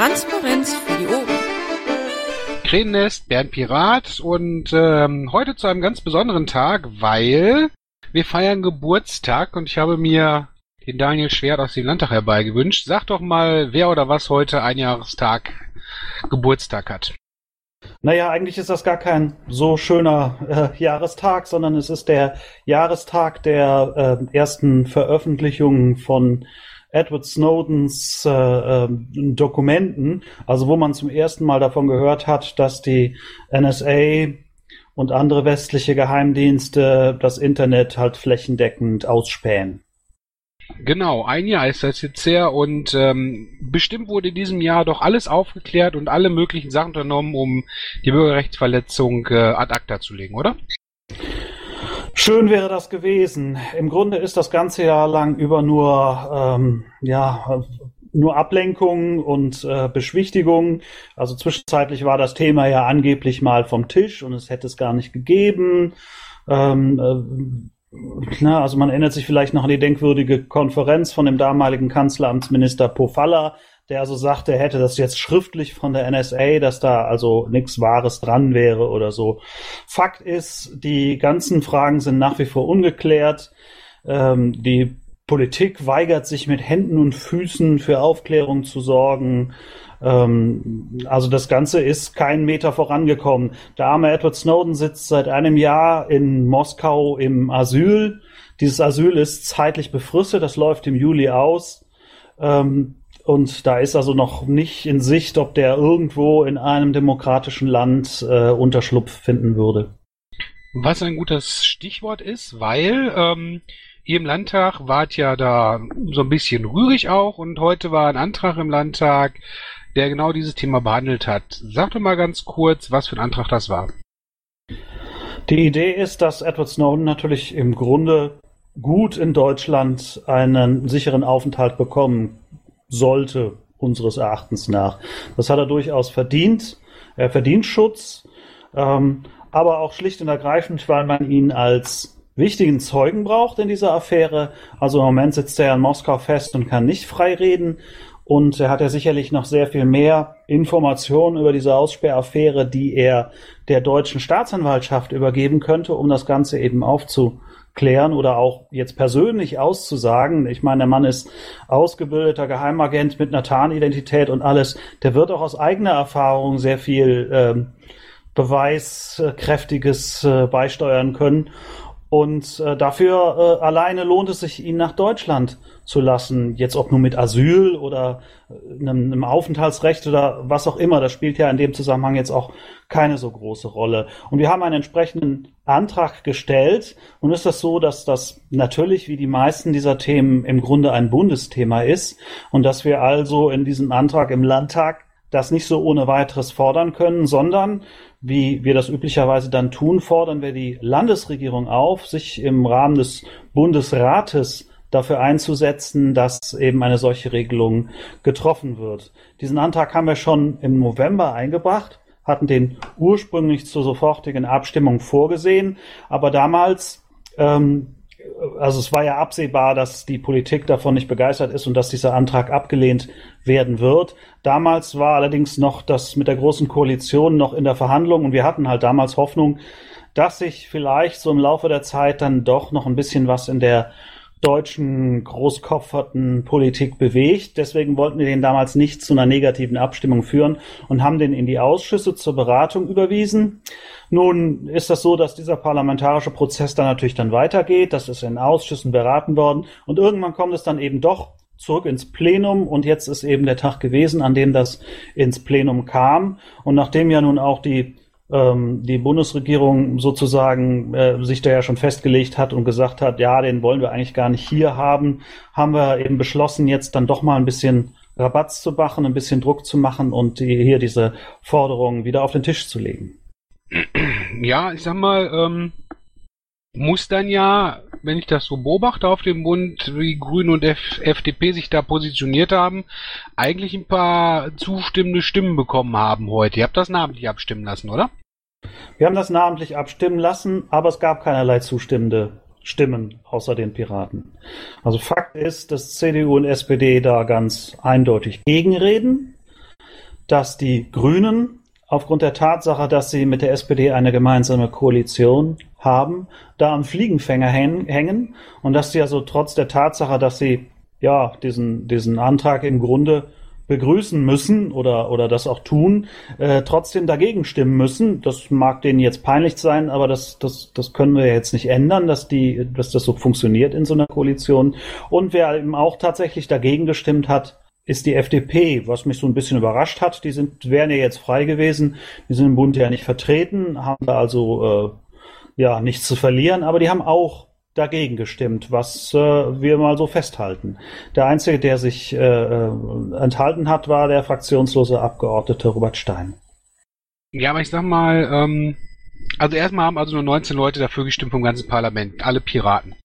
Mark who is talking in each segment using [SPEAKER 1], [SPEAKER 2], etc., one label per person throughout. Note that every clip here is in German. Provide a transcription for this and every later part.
[SPEAKER 1] Transparenz für die Ohren.
[SPEAKER 2] Krähennest, Bernd Pirat und ähm, heute zu einem ganz besonderen Tag, weil wir feiern Geburtstag und ich habe mir den Daniel Schwert aus dem Landtag herbeigewünscht. Sag doch mal, wer oder was heute ein Jahrestag Geburtstag hat.
[SPEAKER 3] Naja, eigentlich ist das gar kein so schöner äh, Jahrestag, sondern es ist der Jahrestag der äh, ersten Veröffentlichungen von Edward Snowdens äh, äh, Dokumenten, also wo man zum ersten Mal davon gehört hat, dass die NSA und andere westliche Geheimdienste das Internet halt flächendeckend ausspähen.
[SPEAKER 2] Genau, ein Jahr ist das jetzt her und ähm, bestimmt wurde in diesem Jahr doch alles aufgeklärt und alle möglichen Sachen unternommen, um die Bürgerrechtsverletzung äh, ad acta zu legen, oder?
[SPEAKER 3] Schön wäre das gewesen. Im Grunde ist das ganze Jahr lang über nur, ähm, ja, nur Ablenkung und äh, Beschwichtigung. Also zwischenzeitlich war das Thema ja angeblich mal vom Tisch und es hätte es gar nicht gegeben. Ähm, äh, na, also man erinnert sich vielleicht noch an die denkwürdige Konferenz von dem damaligen Kanzleramtsminister Pofalla, der also sagte, er hätte das jetzt schriftlich von der NSA, dass da also nichts Wahres dran wäre oder so. Fakt ist, die ganzen Fragen sind nach wie vor ungeklärt. Ähm, die Politik weigert sich mit Händen und Füßen für Aufklärung zu sorgen. Ähm, also das Ganze ist kein Meter vorangekommen. Der arme Edward Snowden sitzt seit einem Jahr in Moskau im Asyl. Dieses Asyl ist zeitlich befristet, das läuft im Juli aus. Ähm, und da ist also noch nicht in Sicht, ob der irgendwo in einem demokratischen Land äh, Unterschlupf finden würde.
[SPEAKER 2] Was ein gutes Stichwort ist, weil ähm, ihr im Landtag wart ja da so ein bisschen rührig auch und heute war ein Antrag im Landtag, der genau dieses Thema behandelt hat. Sag doch mal ganz kurz, was für ein Antrag das war.
[SPEAKER 3] Die Idee ist, dass Edward Snowden natürlich im Grunde gut in Deutschland einen sicheren Aufenthalt bekommen sollte, unseres Erachtens nach. Das hat er durchaus verdient. Er verdient Schutz, ähm, aber auch schlicht und ergreifend, weil man ihn als wichtigen Zeugen braucht in dieser Affäre. Also im Moment sitzt er in Moskau fest und kann nicht frei reden. Und er hat ja sicherlich noch sehr viel mehr Informationen über diese Aussperraffäre, die er der deutschen Staatsanwaltschaft übergeben könnte, um das Ganze eben aufzu, klären oder auch jetzt persönlich auszusagen. Ich meine, der Mann ist ausgebildeter Geheimagent mit einer Tarnidentität und alles. Der wird auch aus eigener Erfahrung sehr viel ähm, Beweiskräftiges äh, beisteuern können. Und äh, dafür äh, alleine lohnt es sich, ihn nach Deutschland zu lassen. Jetzt ob nur mit Asyl oder äh, einem, einem Aufenthaltsrecht oder was auch immer. Das spielt ja in dem Zusammenhang jetzt auch keine so große Rolle. Und wir haben einen entsprechenden Antrag gestellt. Und ist das so, dass das natürlich wie die meisten dieser Themen im Grunde ein Bundesthema ist und dass wir also in diesem Antrag im Landtag das nicht so ohne weiteres fordern können, sondern wie wir das üblicherweise dann tun, fordern wir die Landesregierung auf, sich im Rahmen des Bundesrates dafür einzusetzen, dass eben eine solche Regelung getroffen wird. Diesen Antrag haben wir schon im November eingebracht, hatten den ursprünglich zur sofortigen Abstimmung vorgesehen, aber damals ähm, also es war ja absehbar, dass die Politik davon nicht begeistert ist und dass dieser Antrag abgelehnt werden wird. Damals war allerdings noch das mit der großen Koalition noch in der Verhandlung und wir hatten halt damals Hoffnung, dass sich vielleicht so im Laufe der Zeit dann doch noch ein bisschen was in der deutschen großkopferten Politik bewegt. Deswegen wollten wir den damals nicht zu einer negativen Abstimmung führen und haben den in die Ausschüsse zur Beratung überwiesen. Nun ist das so, dass dieser parlamentarische Prozess dann natürlich dann weitergeht. Das ist in Ausschüssen beraten worden und irgendwann kommt es dann eben doch zurück ins Plenum und jetzt ist eben der Tag gewesen, an dem das ins Plenum kam. Und nachdem ja nun auch die ähm, die Bundesregierung sozusagen äh, sich da ja schon festgelegt hat und gesagt hat, ja, den wollen wir eigentlich gar nicht hier haben, haben wir eben beschlossen, jetzt dann doch mal ein bisschen Rabatz zu machen, ein bisschen Druck zu machen und die, hier diese Forderungen wieder auf den Tisch zu legen.
[SPEAKER 2] Ja, ich sag mal, ähm, muss dann ja, wenn ich das so beobachte auf dem Bund, wie Grüne und F FDP sich da positioniert haben, eigentlich ein paar zustimmende Stimmen bekommen haben heute. Ihr habt das namentlich abstimmen lassen, oder?
[SPEAKER 3] Wir haben das namentlich abstimmen lassen, aber es gab keinerlei zustimmende Stimmen außer den Piraten. Also Fakt ist, dass CDU und SPD da ganz eindeutig gegenreden. dass die Grünen aufgrund der Tatsache, dass sie mit der SPD eine gemeinsame Koalition haben, da am Fliegenfänger hängen und dass sie also trotz der Tatsache, dass sie ja diesen, diesen Antrag im Grunde begrüßen müssen oder, oder das auch tun, äh, trotzdem dagegen stimmen müssen. Das mag denen jetzt peinlich sein, aber das, das, das können wir jetzt nicht ändern, dass, die, dass das so funktioniert in so einer Koalition. Und wer eben auch tatsächlich dagegen gestimmt hat, ist die FDP, was mich so ein bisschen überrascht hat. Die sind, wären ja jetzt frei gewesen, die sind im Bund ja nicht vertreten, haben da also äh, ja nichts zu verlieren, aber die haben auch dagegen gestimmt, was äh, wir mal so festhalten. Der Einzige, der sich äh, äh, enthalten hat, war der fraktionslose Abgeordnete Robert Stein.
[SPEAKER 2] Ja, aber ich sag mal, ähm, also erstmal haben also nur 19 Leute dafür gestimmt vom ganzen Parlament, alle Piraten.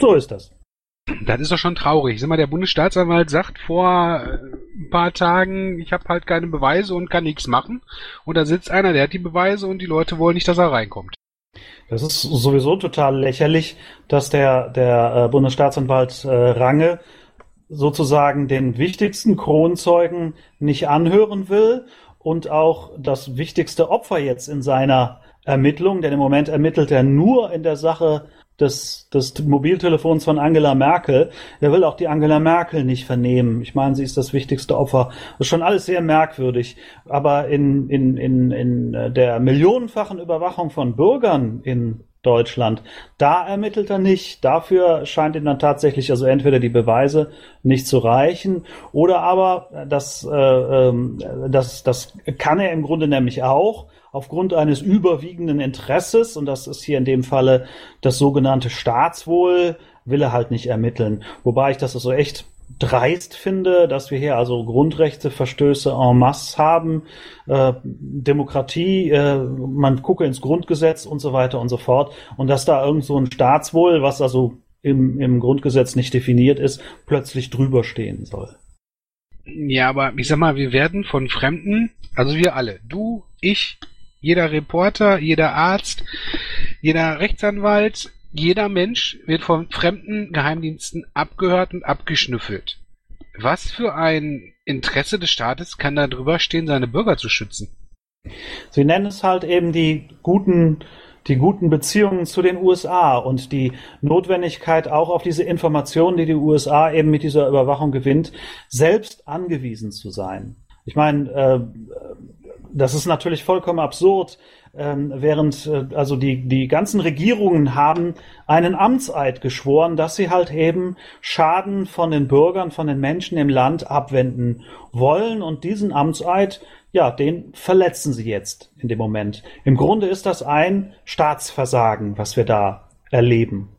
[SPEAKER 3] So ist das.
[SPEAKER 2] Das ist doch schon traurig. Sag mal, der Bundesstaatsanwalt sagt vor äh, ein paar Tagen, ich habe halt keine Beweise und kann nichts machen. Und da sitzt einer, der hat die Beweise und die Leute wollen nicht, dass er reinkommt.
[SPEAKER 3] Das ist sowieso total lächerlich, dass der, der äh, Bundesstaatsanwalt äh, Range sozusagen den wichtigsten Kronzeugen nicht anhören will und auch das wichtigste Opfer jetzt in seiner Ermittlung, denn im Moment ermittelt er nur in der Sache des, des Mobiltelefons von Angela Merkel. Er will auch die Angela Merkel nicht vernehmen. Ich meine, sie ist das wichtigste Opfer. Das ist schon alles sehr merkwürdig. Aber in, in, in, in der millionenfachen Überwachung von Bürgern in Deutschland. Da ermittelt er nicht. Dafür scheint ihm dann tatsächlich also entweder die Beweise nicht zu reichen oder aber das, äh, ähm, das, das kann er im Grunde nämlich auch aufgrund eines überwiegenden Interesses, und das ist hier in dem Falle das sogenannte Staatswohl, will er halt nicht ermitteln. Wobei ich das also echt dreist finde, dass wir hier also Grundrechteverstöße en masse haben, äh, Demokratie, äh, man gucke ins Grundgesetz und so weiter und so fort und dass da irgend so ein Staatswohl, was also im, im Grundgesetz nicht definiert ist, plötzlich drüber stehen soll.
[SPEAKER 2] Ja, aber ich sag mal, wir werden von Fremden, also wir alle, du, ich, jeder Reporter, jeder Arzt, jeder Rechtsanwalt, jeder Mensch wird von fremden Geheimdiensten abgehört und abgeschnüffelt. Was für ein Interesse des Staates kann da drüber stehen, seine Bürger zu schützen?
[SPEAKER 3] Sie nennen es halt eben die guten, die guten Beziehungen zu den USA und die Notwendigkeit auch auf diese Informationen, die die USA eben mit dieser Überwachung gewinnt, selbst angewiesen zu sein. Ich meine, äh, das ist natürlich vollkommen absurd, ähm, während äh, also die die ganzen Regierungen haben einen Amtseid geschworen, dass sie halt eben Schaden von den Bürgern, von den Menschen im Land abwenden wollen und diesen Amtseid ja, den verletzen sie jetzt in dem Moment. Im Grunde ist das ein Staatsversagen, was wir da erleben.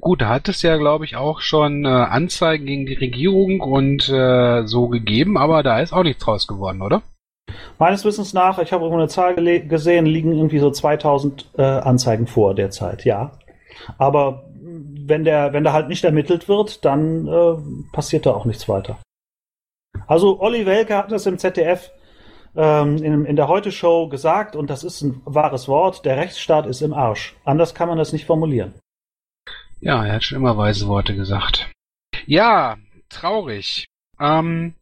[SPEAKER 2] Gut, da hat es ja, glaube ich, auch schon äh, Anzeigen gegen die Regierung und äh, so gegeben, aber da ist auch nichts draus geworden, oder?
[SPEAKER 3] Meines Wissens nach, ich habe irgendwo eine Zahl gesehen, liegen irgendwie so 2000 äh, Anzeigen vor derzeit, ja. Aber wenn der, wenn da halt nicht ermittelt wird, dann äh, passiert da auch nichts weiter. Also Olli Welke hat das im ZDF ähm, in, in der Heute-Show gesagt und das ist ein wahres Wort, der Rechtsstaat ist im Arsch. Anders kann man das nicht formulieren.
[SPEAKER 2] Ja, er hat schon immer weise Worte gesagt. Ja, traurig. Ähm,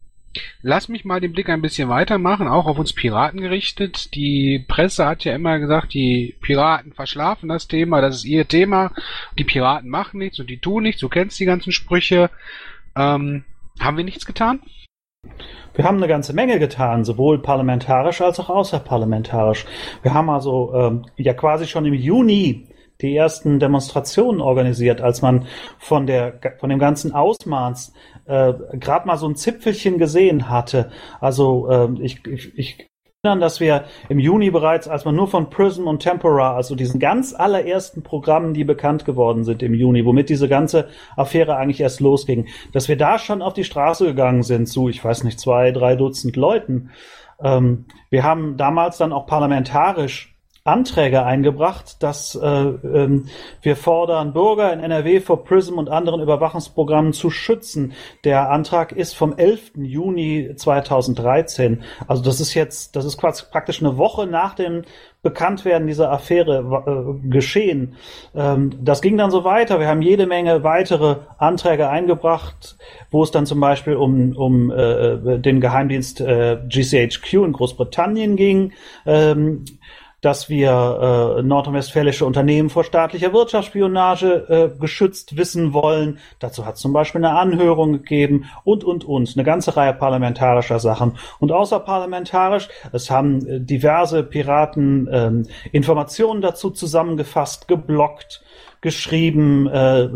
[SPEAKER 2] Lass mich mal den Blick ein bisschen weitermachen, auch auf uns Piraten gerichtet. Die Presse hat ja immer gesagt, die Piraten verschlafen das Thema, das ist ihr Thema. Die Piraten machen nichts und die tun nichts. Du kennst die ganzen Sprüche. Ähm, haben wir nichts getan?
[SPEAKER 3] Wir haben eine ganze Menge getan, sowohl parlamentarisch als auch außerparlamentarisch. Wir haben also ähm, ja quasi schon im Juni die ersten Demonstrationen organisiert, als man von der von dem ganzen Ausmaß äh, gerade mal so ein Zipfelchen gesehen hatte. Also äh, ich, ich, ich erinnern, dass wir im Juni bereits, als man nur von Prism und Tempora, also diesen ganz allerersten Programmen, die bekannt geworden sind im Juni, womit diese ganze Affäre eigentlich erst losging, dass wir da schon auf die Straße gegangen sind zu, ich weiß nicht, zwei, drei Dutzend Leuten. Ähm, wir haben damals dann auch parlamentarisch Anträge eingebracht, dass äh, ähm, wir fordern, Bürger in NRW vor PRISM und anderen Überwachungsprogrammen zu schützen. Der Antrag ist vom 11. Juni 2013. Also das ist jetzt, das ist praktisch eine Woche nach dem Bekanntwerden dieser Affäre äh, geschehen. Ähm, das ging dann so weiter. Wir haben jede Menge weitere Anträge eingebracht, wo es dann zum Beispiel um, um äh, den Geheimdienst äh, GCHQ in Großbritannien ging. Ähm, dass wir äh, nordrhein-westfälische Unternehmen vor staatlicher Wirtschaftsspionage äh, geschützt wissen wollen. Dazu hat es zum Beispiel eine Anhörung gegeben und, und, und. Eine ganze Reihe parlamentarischer Sachen. Und außerparlamentarisch, es haben äh, diverse Piraten äh, Informationen dazu zusammengefasst, geblockt, geschrieben, äh,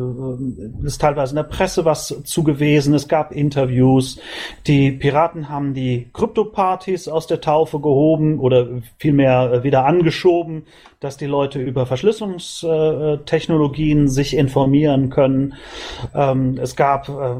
[SPEAKER 3] ist teilweise in der Presse was zu es gab Interviews. Die Piraten haben die Krypto-Partys aus der Taufe gehoben oder vielmehr wieder angeschoben, dass die Leute über Verschlüsselungstechnologien sich informieren können. Ähm, es gab äh,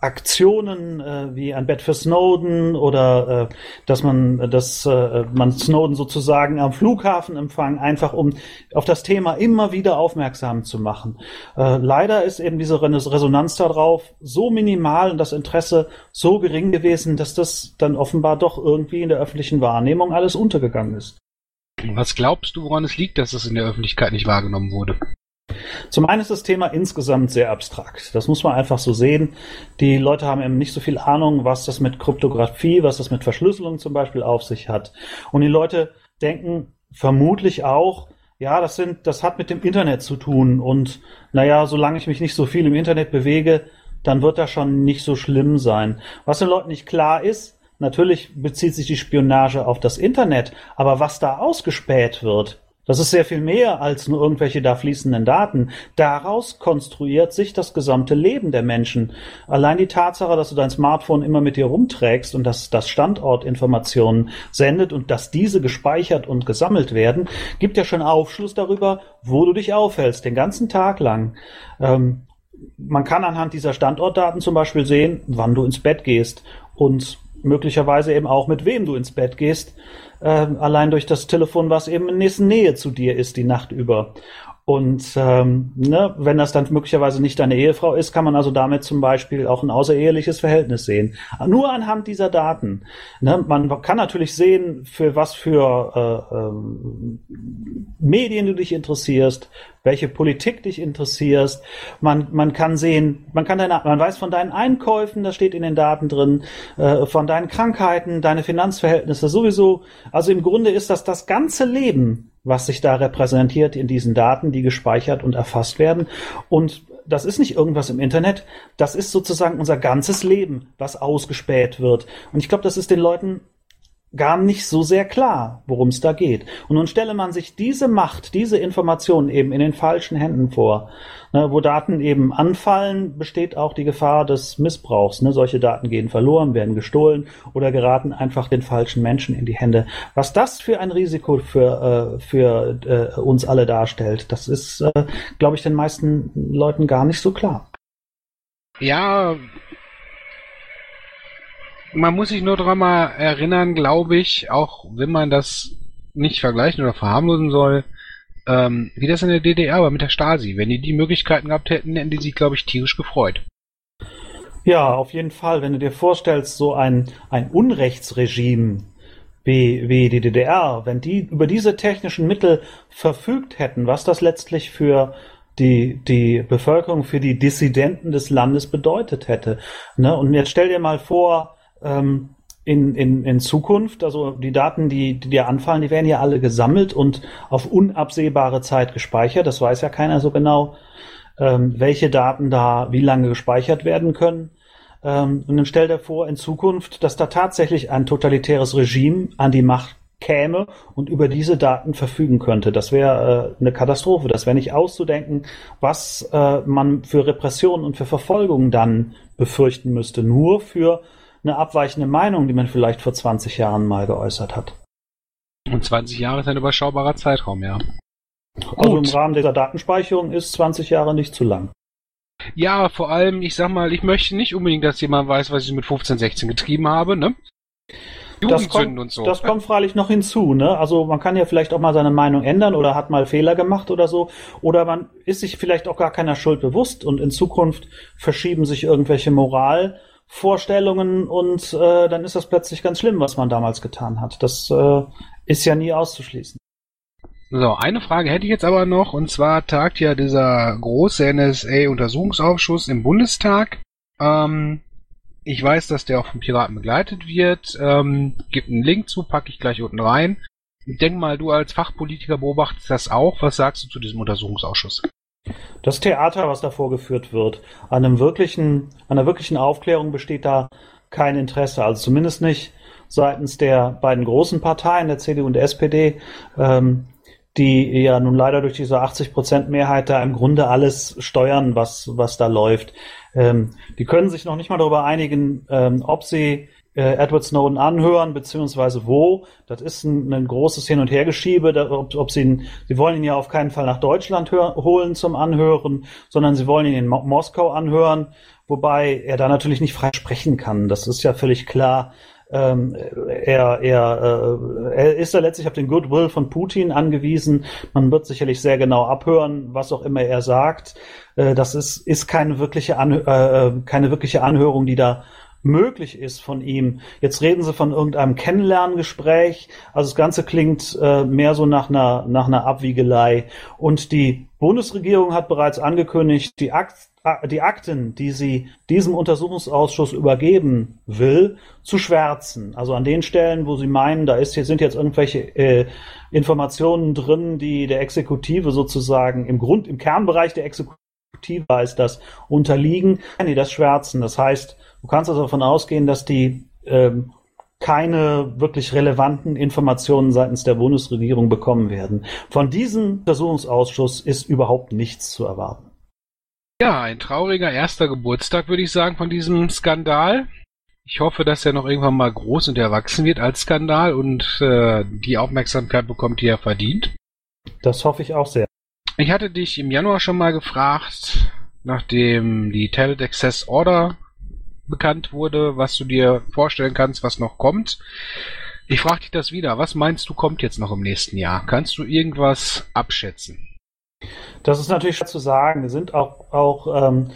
[SPEAKER 3] Aktionen äh, wie ein Bett für Snowden oder äh, dass man, dass man Snowden sozusagen am Flughafen empfangen, einfach um auf das Thema immer wieder aufmerksam zu machen. Leider ist eben diese Resonanz darauf so minimal und das Interesse so gering gewesen, dass das dann offenbar doch irgendwie in der öffentlichen Wahrnehmung alles untergegangen ist.
[SPEAKER 2] Was glaubst du, woran es liegt, dass es in der Öffentlichkeit nicht wahrgenommen wurde?
[SPEAKER 3] Zum einen ist das Thema insgesamt sehr abstrakt. Das muss man einfach so sehen. Die Leute haben eben nicht so viel Ahnung, was das mit Kryptographie, was das mit Verschlüsselung zum Beispiel auf sich hat. Und die Leute denken vermutlich auch, ja, das sind, das hat mit dem Internet zu tun. Und naja, solange ich mich nicht so viel im Internet bewege, dann wird das schon nicht so schlimm sein. Was den Leuten nicht klar ist, Natürlich bezieht sich die Spionage auf das Internet, aber was da ausgespäht wird, das ist sehr viel mehr als nur irgendwelche da fließenden Daten. Daraus konstruiert sich das gesamte Leben der Menschen. Allein die Tatsache, dass du dein Smartphone immer mit dir rumträgst und dass das Standortinformationen sendet und dass diese gespeichert und gesammelt werden, gibt ja schon Aufschluss darüber, wo du dich aufhältst, den ganzen Tag lang. Ähm, man kann anhand dieser Standortdaten zum Beispiel sehen, wann du ins Bett gehst. Und möglicherweise eben auch mit wem du ins Bett gehst, äh, allein durch das Telefon, was eben in nächsten Nähe zu dir ist die Nacht über. Und ähm, ne, wenn das dann möglicherweise nicht deine Ehefrau ist, kann man also damit zum Beispiel auch ein außereheliches Verhältnis sehen. Nur anhand dieser Daten. Ne, man kann natürlich sehen, für was für äh, äh, Medien du dich interessierst, welche Politik dich interessierst. Man, man kann sehen, man kann deine, man weiß von deinen Einkäufen, das steht in den Daten drin, äh, von deinen Krankheiten, deine Finanzverhältnisse sowieso. Also im Grunde ist das das ganze Leben was sich da repräsentiert in diesen Daten, die gespeichert und erfasst werden. Und das ist nicht irgendwas im Internet, das ist sozusagen unser ganzes Leben, was ausgespäht wird. Und ich glaube, das ist den Leuten gar nicht so sehr klar, worum es da geht. Und nun stelle man sich diese Macht, diese Informationen eben in den falschen Händen vor. Ne, wo Daten eben anfallen, besteht auch die Gefahr des Missbrauchs. Ne? Solche Daten gehen verloren, werden gestohlen oder geraten einfach den falschen Menschen in die Hände. Was das für ein Risiko für, äh, für äh, uns alle darstellt, das ist, äh, glaube ich, den meisten Leuten gar nicht so klar.
[SPEAKER 2] Ja, man muss sich nur daran mal erinnern, glaube ich, auch wenn man das nicht vergleichen oder verharmlosen soll, ähm, wie das in der DDR war mit der Stasi. Wenn die die Möglichkeiten gehabt hätten, hätten die sich, glaube ich, tierisch gefreut.
[SPEAKER 3] Ja, auf jeden Fall. Wenn du dir vorstellst, so ein, ein Unrechtsregime wie, wie die DDR, wenn die über diese technischen Mittel verfügt hätten, was das letztlich für die, die Bevölkerung, für die Dissidenten des Landes bedeutet hätte. Ne? Und jetzt stell dir mal vor, ähm, in, in, in Zukunft, also die Daten, die, die dir anfallen, die werden ja alle gesammelt und auf unabsehbare Zeit gespeichert. Das weiß ja keiner so genau, ähm, welche Daten da wie lange gespeichert werden können. Ähm, und dann stell dir vor, in Zukunft, dass da tatsächlich ein totalitäres Regime an die Macht käme und über diese Daten verfügen könnte. Das wäre äh, eine Katastrophe. Das wäre nicht auszudenken, was äh, man für Repressionen und für Verfolgung dann befürchten müsste. Nur für eine abweichende Meinung, die man vielleicht vor 20 Jahren mal geäußert hat.
[SPEAKER 2] Und 20 Jahre ist ein überschaubarer Zeitraum, ja.
[SPEAKER 3] Also Gut. im Rahmen dieser Datenspeicherung ist 20 Jahre nicht zu lang.
[SPEAKER 2] Ja, vor allem, ich sag mal, ich möchte nicht unbedingt, dass jemand weiß, was ich mit 15, 16 getrieben habe, ne?
[SPEAKER 3] das kommt, und so. Das kommt freilich noch hinzu, ne? Also man kann ja vielleicht auch mal seine Meinung ändern oder hat mal Fehler gemacht oder so. Oder man ist sich vielleicht auch gar keiner Schuld bewusst und in Zukunft verschieben sich irgendwelche Moralvorstellungen und äh, dann ist das plötzlich ganz schlimm, was man damals getan hat. Das äh, ist ja nie auszuschließen.
[SPEAKER 2] So, eine Frage hätte ich jetzt aber noch, und zwar tagt ja dieser große NSA-Untersuchungsausschuss im Bundestag. Ähm, ich weiß, dass der auch von Piraten begleitet wird. Ähm, gibt einen Link zu, packe ich gleich unten rein. Ich denke mal, du als Fachpolitiker beobachtest das auch. Was sagst du zu diesem Untersuchungsausschuss?
[SPEAKER 3] Das Theater, was da vorgeführt wird, an einem wirklichen, einer wirklichen Aufklärung besteht da kein Interesse. Also zumindest nicht seitens der beiden großen Parteien, der CDU und der SPD. Ähm, die ja nun leider durch diese 80 Prozent Mehrheit da im Grunde alles steuern, was, was da läuft. Ähm, die können sich noch nicht mal darüber einigen, ähm, ob sie äh, Edward Snowden anhören, beziehungsweise wo. Das ist ein, ein großes Hin- und Hergeschiebe, da, ob, ob sie, ihn, sie wollen ihn ja auf keinen Fall nach Deutschland holen zum Anhören, sondern sie wollen ihn in Mo Moskau anhören, wobei er da natürlich nicht frei sprechen kann. Das ist ja völlig klar. Ähm, er, er, äh, er ist da letztlich auf den Goodwill von Putin angewiesen. Man wird sicherlich sehr genau abhören, was auch immer er sagt. Äh, das ist, ist keine wirkliche, Anhö äh, keine wirkliche Anhörung, die da möglich ist von ihm. Jetzt reden sie von irgendeinem Kennenlerngespräch. Also das Ganze klingt äh, mehr so nach einer, nach einer Abwiegelei. Und die Bundesregierung hat bereits angekündigt, die, Akt, die Akten, die sie diesem Untersuchungsausschuss übergeben will, zu schwärzen. Also an den Stellen, wo sie meinen, da ist, hier sind jetzt irgendwelche äh, Informationen drin, die der Exekutive sozusagen im Grund, im Kernbereich der Exekutive ist das unterliegen, die das schwärzen. Das heißt, Du kannst also davon ausgehen, dass die ähm, keine wirklich relevanten Informationen seitens der Bundesregierung bekommen werden. Von diesem Untersuchungsausschuss ist überhaupt nichts zu erwarten.
[SPEAKER 2] Ja, ein trauriger erster Geburtstag, würde ich sagen, von diesem Skandal. Ich hoffe, dass er noch irgendwann mal groß und erwachsen wird als Skandal und äh, die Aufmerksamkeit bekommt, die er verdient.
[SPEAKER 3] Das hoffe ich auch sehr.
[SPEAKER 2] Ich hatte dich im Januar schon mal gefragt, nachdem die Talent Access Order bekannt wurde, was du dir vorstellen kannst, was noch kommt. Ich frage dich das wieder. Was meinst du, kommt jetzt noch im nächsten Jahr? Kannst du irgendwas abschätzen?
[SPEAKER 3] Das ist natürlich schwer zu sagen. Wir sind auch, auch ähm,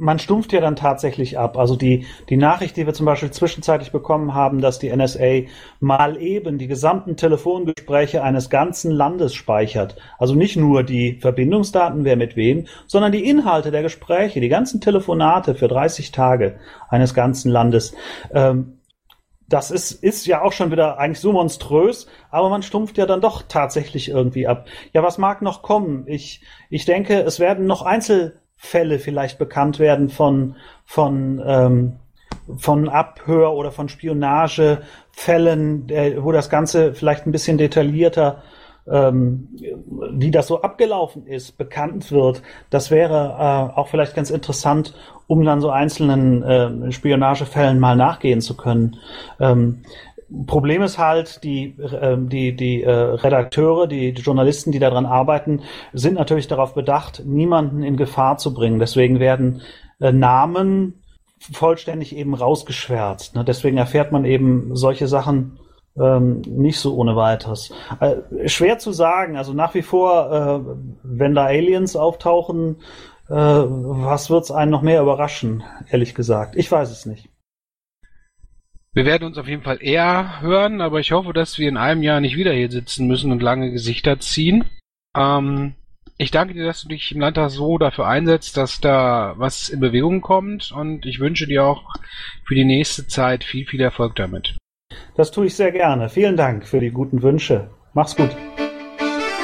[SPEAKER 3] man stumpft ja dann tatsächlich ab. Also die, die Nachricht, die wir zum Beispiel zwischenzeitlich bekommen haben, dass die NSA mal eben die gesamten Telefongespräche eines ganzen Landes speichert. Also nicht nur die Verbindungsdaten, wer mit wem, sondern die Inhalte der Gespräche, die ganzen Telefonate für 30 Tage eines ganzen Landes. Ähm, das ist, ist ja auch schon wieder eigentlich so monströs, aber man stumpft ja dann doch tatsächlich irgendwie ab. Ja, was mag noch kommen? Ich, ich denke, es werden noch Einzel, Fälle vielleicht bekannt werden von, von, ähm, von Abhör- oder von Spionagefällen, äh, wo das Ganze vielleicht ein bisschen detaillierter, ähm, wie das so abgelaufen ist, bekannt wird. Das wäre äh, auch vielleicht ganz interessant, um dann so einzelnen äh, Spionagefällen mal nachgehen zu können. Ähm, Problem ist halt, die, äh, die, die äh, Redakteure, die, die Journalisten, die daran arbeiten, sind natürlich darauf bedacht, niemanden in Gefahr zu bringen. Deswegen werden äh, Namen vollständig eben rausgeschwärzt. Ne? Deswegen erfährt man eben solche Sachen ähm, nicht so ohne weiteres. Äh, schwer zu sagen. Also nach wie vor, äh, wenn da Aliens auftauchen, äh, was wird's einen noch mehr überraschen, ehrlich gesagt? Ich weiß es nicht.
[SPEAKER 2] Wir werden uns auf jeden Fall eher hören, aber ich hoffe, dass wir in einem Jahr nicht wieder hier sitzen müssen und lange Gesichter ziehen. Ähm, ich danke dir, dass du dich im Landtag so dafür einsetzt, dass da was in Bewegung kommt und ich wünsche dir auch für die nächste Zeit viel, viel Erfolg damit.
[SPEAKER 3] Das tue ich sehr gerne. Vielen Dank für die guten Wünsche. Mach's gut.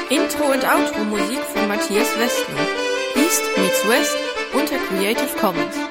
[SPEAKER 1] Intro und Outro Musik von Matthias Westner. East meets West unter Creative Commons.